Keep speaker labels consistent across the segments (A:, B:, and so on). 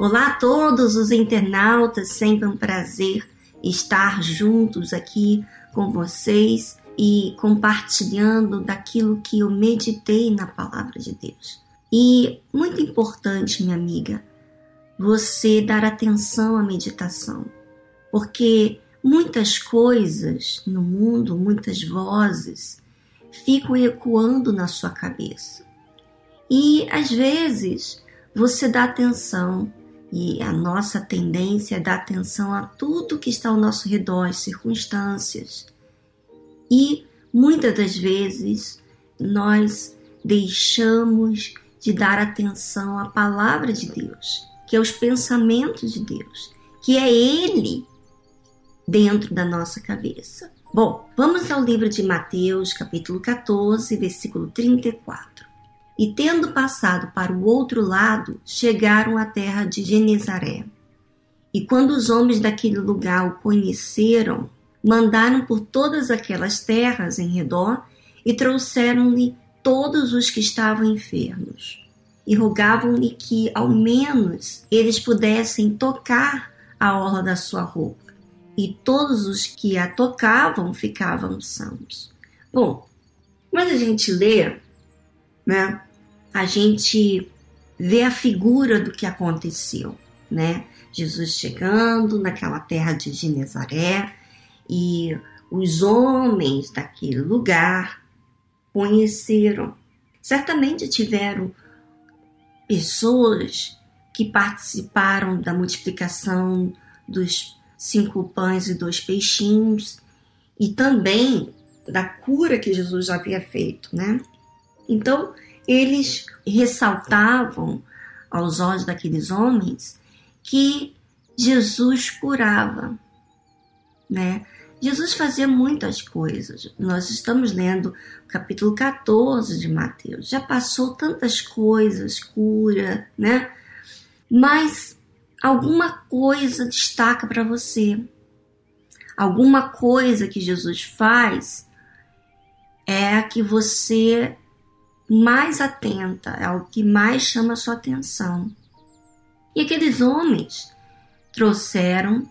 A: Olá a todos os internautas, sempre um prazer estar juntos aqui com vocês e compartilhando daquilo que eu meditei na palavra de Deus. E muito importante, minha amiga, você dar atenção à meditação, porque muitas coisas no mundo, muitas vozes ficam ecoando na sua cabeça. E às vezes você dá atenção e a nossa tendência é dar atenção a tudo que está ao nosso redor, as circunstâncias. E muitas das vezes nós deixamos de dar atenção à palavra de Deus, que é os pensamentos de Deus, que é Ele dentro da nossa cabeça. Bom, vamos ao livro de Mateus, capítulo 14, versículo 34 e, tendo passado para o outro lado, chegaram à terra de Genezaré. E quando os homens daquele lugar o conheceram, mandaram por todas aquelas terras em redor e trouxeram-lhe todos os que estavam enfermos. E rogavam-lhe que, ao menos, eles pudessem tocar a orla da sua roupa. E todos os que a tocavam ficavam sãos. Bom, quando a gente lê, né, a gente vê a figura do que aconteceu, né? Jesus chegando naquela terra de Genezaré e os homens daquele lugar conheceram. Certamente tiveram pessoas que participaram da multiplicação dos cinco pães e dois peixinhos e também da cura que Jesus havia feito, né? Então, eles ressaltavam aos olhos daqueles homens que Jesus curava, né? Jesus fazia muitas coisas. Nós estamos lendo o capítulo 14 de Mateus. Já passou tantas coisas, cura, né? Mas alguma coisa destaca para você. Alguma coisa que Jesus faz é a que você mais atenta, é o que mais chama sua atenção. E aqueles homens trouxeram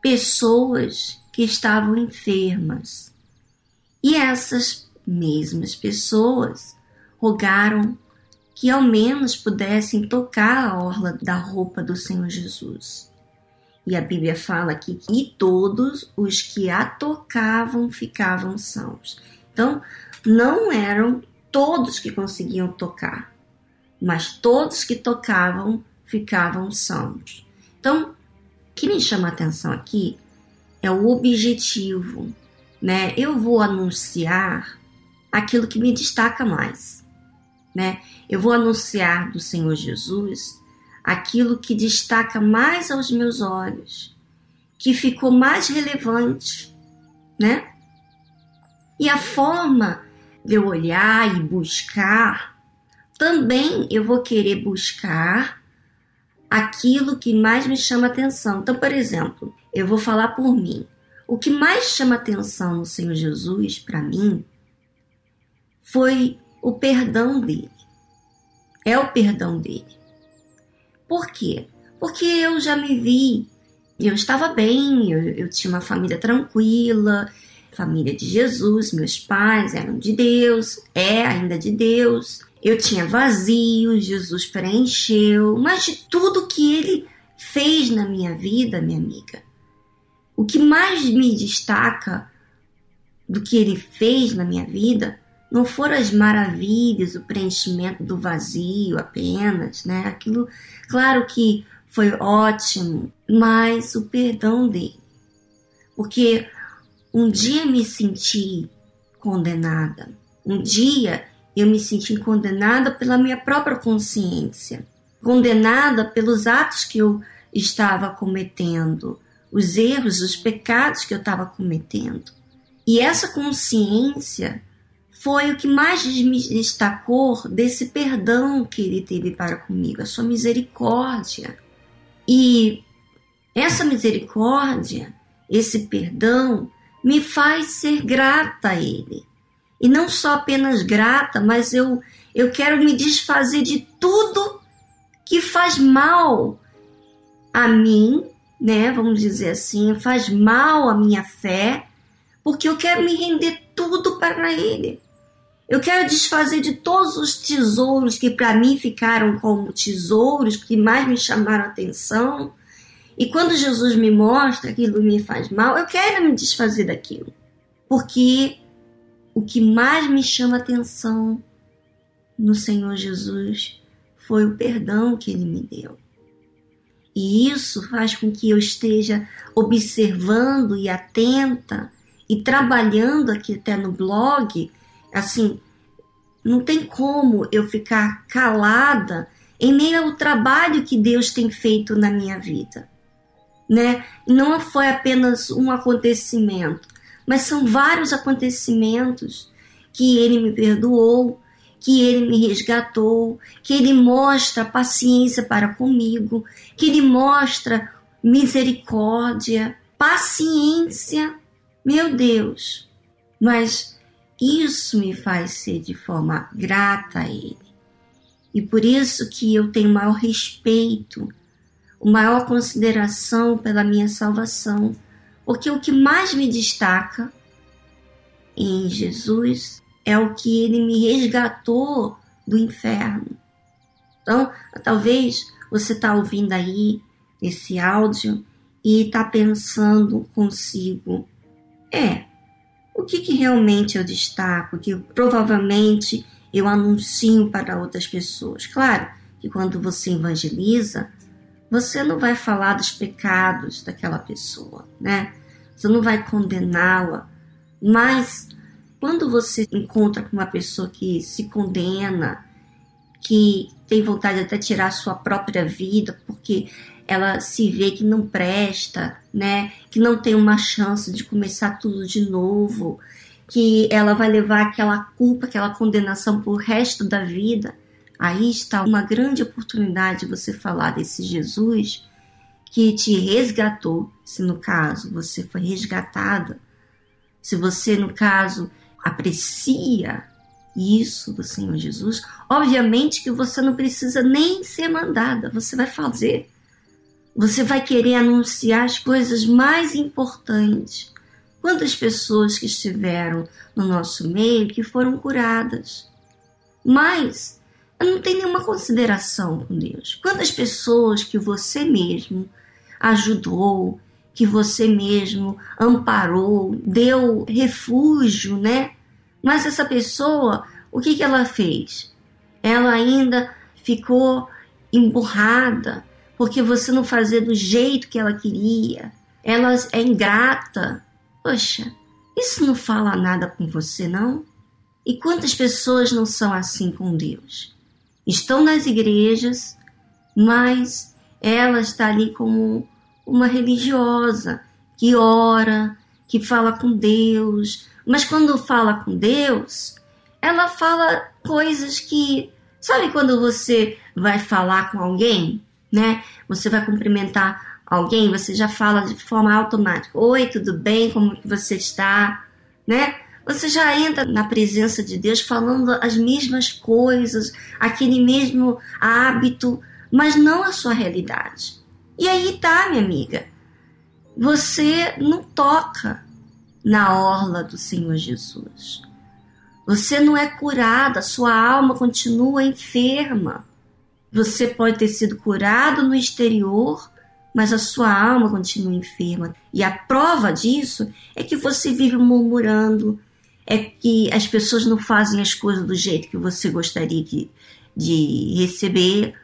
A: pessoas que estavam enfermas. E essas mesmas pessoas rogaram que ao menos pudessem tocar a orla da roupa do Senhor Jesus. E a Bíblia fala aqui que todos os que a tocavam ficavam sãos. Então, não eram todos que conseguiam tocar, mas todos que tocavam ficavam sãos. Então, o que me chama a atenção aqui é o objetivo, né? Eu vou anunciar aquilo que me destaca mais, né? Eu vou anunciar do Senhor Jesus aquilo que destaca mais aos meus olhos, que ficou mais relevante, né? E a forma eu olhar e buscar, também eu vou querer buscar aquilo que mais me chama atenção. Então, por exemplo, eu vou falar por mim. O que mais chama atenção no Senhor Jesus para mim foi o perdão dele. É o perdão dele. Por quê? Porque eu já me vi, eu estava bem, eu, eu tinha uma família tranquila, família de Jesus, meus pais eram de Deus, é ainda de Deus. Eu tinha vazio, Jesus preencheu, mas de tudo que ele fez na minha vida, minha amiga, o que mais me destaca do que ele fez na minha vida não foram as maravilhas, o preenchimento do vazio apenas, né? Aquilo, claro que foi ótimo, mas o perdão dele. Porque um dia me senti condenada. Um dia eu me senti condenada pela minha própria consciência, condenada pelos atos que eu estava cometendo, os erros, os pecados que eu estava cometendo. E essa consciência foi o que mais me destacou desse perdão que ele teve para comigo, a sua misericórdia. E essa misericórdia, esse perdão, me faz ser grata a Ele. E não só apenas grata, mas eu, eu quero me desfazer de tudo que faz mal a mim, né? Vamos dizer assim, faz mal à minha fé, porque eu quero me render tudo para Ele. Eu quero desfazer de todos os tesouros que para mim ficaram como tesouros que mais me chamaram a atenção. E quando Jesus me mostra aquilo me faz mal, eu quero me desfazer daquilo. Porque o que mais me chama atenção no Senhor Jesus foi o perdão que ele me deu. E isso faz com que eu esteja observando e atenta e trabalhando aqui até no blog, assim, não tem como eu ficar calada em meio ao trabalho que Deus tem feito na minha vida, né? Não foi apenas um acontecimento, mas são vários acontecimentos que ele me perdoou, que ele me resgatou, que ele mostra paciência para comigo, que ele mostra misericórdia, paciência. Meu Deus, mas isso me faz ser de forma grata a ele. E por isso que eu tenho maior respeito, maior consideração pela minha salvação, porque o que mais me destaca em Jesus é o que ele me resgatou do inferno. Então, talvez você está ouvindo aí esse áudio e está pensando consigo: é, o que, que realmente eu destaco, que provavelmente eu anuncio para outras pessoas? Claro que quando você evangeliza, você não vai falar dos pecados daquela pessoa, né? Você não vai condená-la, mas quando você encontra com uma pessoa que se condena, que tem vontade de até tirar a sua própria vida, porque ela se vê que não presta, né? Que não tem uma chance de começar tudo de novo, que ela vai levar aquela culpa, aquela condenação por resto da vida. Aí está uma grande oportunidade de você falar desse Jesus que te resgatou, se no caso você foi resgatada, se você no caso aprecia isso do Senhor Jesus, obviamente que você não precisa nem ser mandada, você vai fazer. Você vai querer anunciar as coisas mais importantes. Quantas pessoas que estiveram no nosso meio que foram curadas. Mas não tem nenhuma consideração com Deus. Quantas pessoas que você mesmo ajudou, que você mesmo amparou, deu refúgio, né? Mas essa pessoa, o que, que ela fez? Ela ainda ficou emburrada porque você não fazia do jeito que ela queria. Ela é ingrata. Poxa, isso não fala nada com você, não? E quantas pessoas não são assim com Deus? Estão nas igrejas, mas ela está ali como uma religiosa que ora, que fala com Deus, mas quando fala com Deus, ela fala coisas que. Sabe quando você vai falar com alguém, né? Você vai cumprimentar alguém, você já fala de forma automática: Oi, tudo bem? Como que você está? Né? Você já entra na presença de Deus falando as mesmas coisas, aquele mesmo hábito, mas não a sua realidade. E aí tá, minha amiga. Você não toca na orla do Senhor Jesus. Você não é curada, sua alma continua enferma. Você pode ter sido curado no exterior, mas a sua alma continua enferma. E a prova disso é que você vive murmurando, é que as pessoas não fazem as coisas do jeito que você gostaria de, de receber.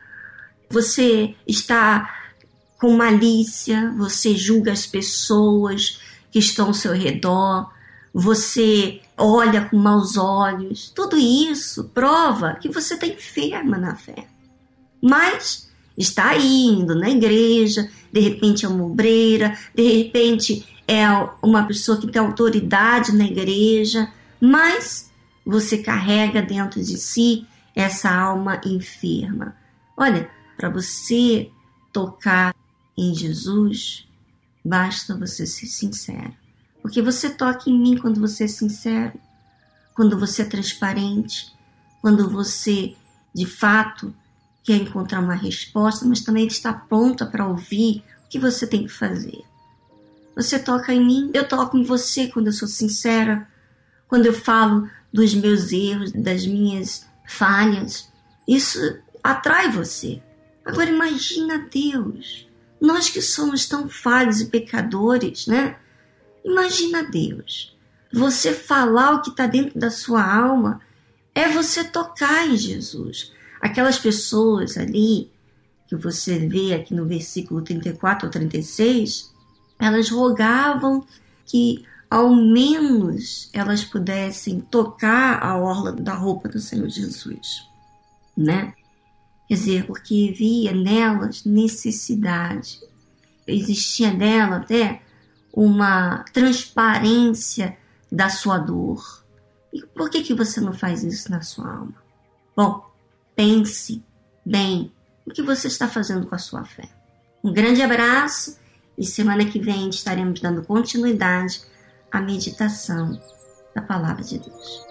A: Você está com malícia, você julga as pessoas que estão ao seu redor, você olha com maus olhos. Tudo isso prova que você está enferma na fé. Mas está indo na igreja, de repente é uma obreira, de repente é uma pessoa que tem autoridade na igreja, mas você carrega dentro de si essa alma enferma. Olha, para você tocar em Jesus, basta você ser sincero. Porque você toca em mim quando você é sincero, quando você é transparente, quando você de fato quer encontrar uma resposta, mas também está pronta para ouvir o que você tem que fazer. Você toca em mim, eu toco em você quando eu sou sincera, quando eu falo dos meus erros, das minhas falhas. Isso atrai você. Agora imagina Deus. Nós que somos tão falhos e pecadores, né? Imagina Deus. Você falar o que está dentro da sua alma é você tocar em Jesus. Aquelas pessoas ali que você vê aqui no versículo 34 ou 36, elas rogavam que ao menos elas pudessem tocar a orla da roupa do Senhor Jesus, né? Quer dizer, porque via nelas necessidade. Existia nela até uma transparência da sua dor. E por que, que você não faz isso na sua alma? Bom, pense bem o que você está fazendo com a sua fé. Um grande abraço e semana que vem estaremos dando continuidade à meditação da Palavra de Deus.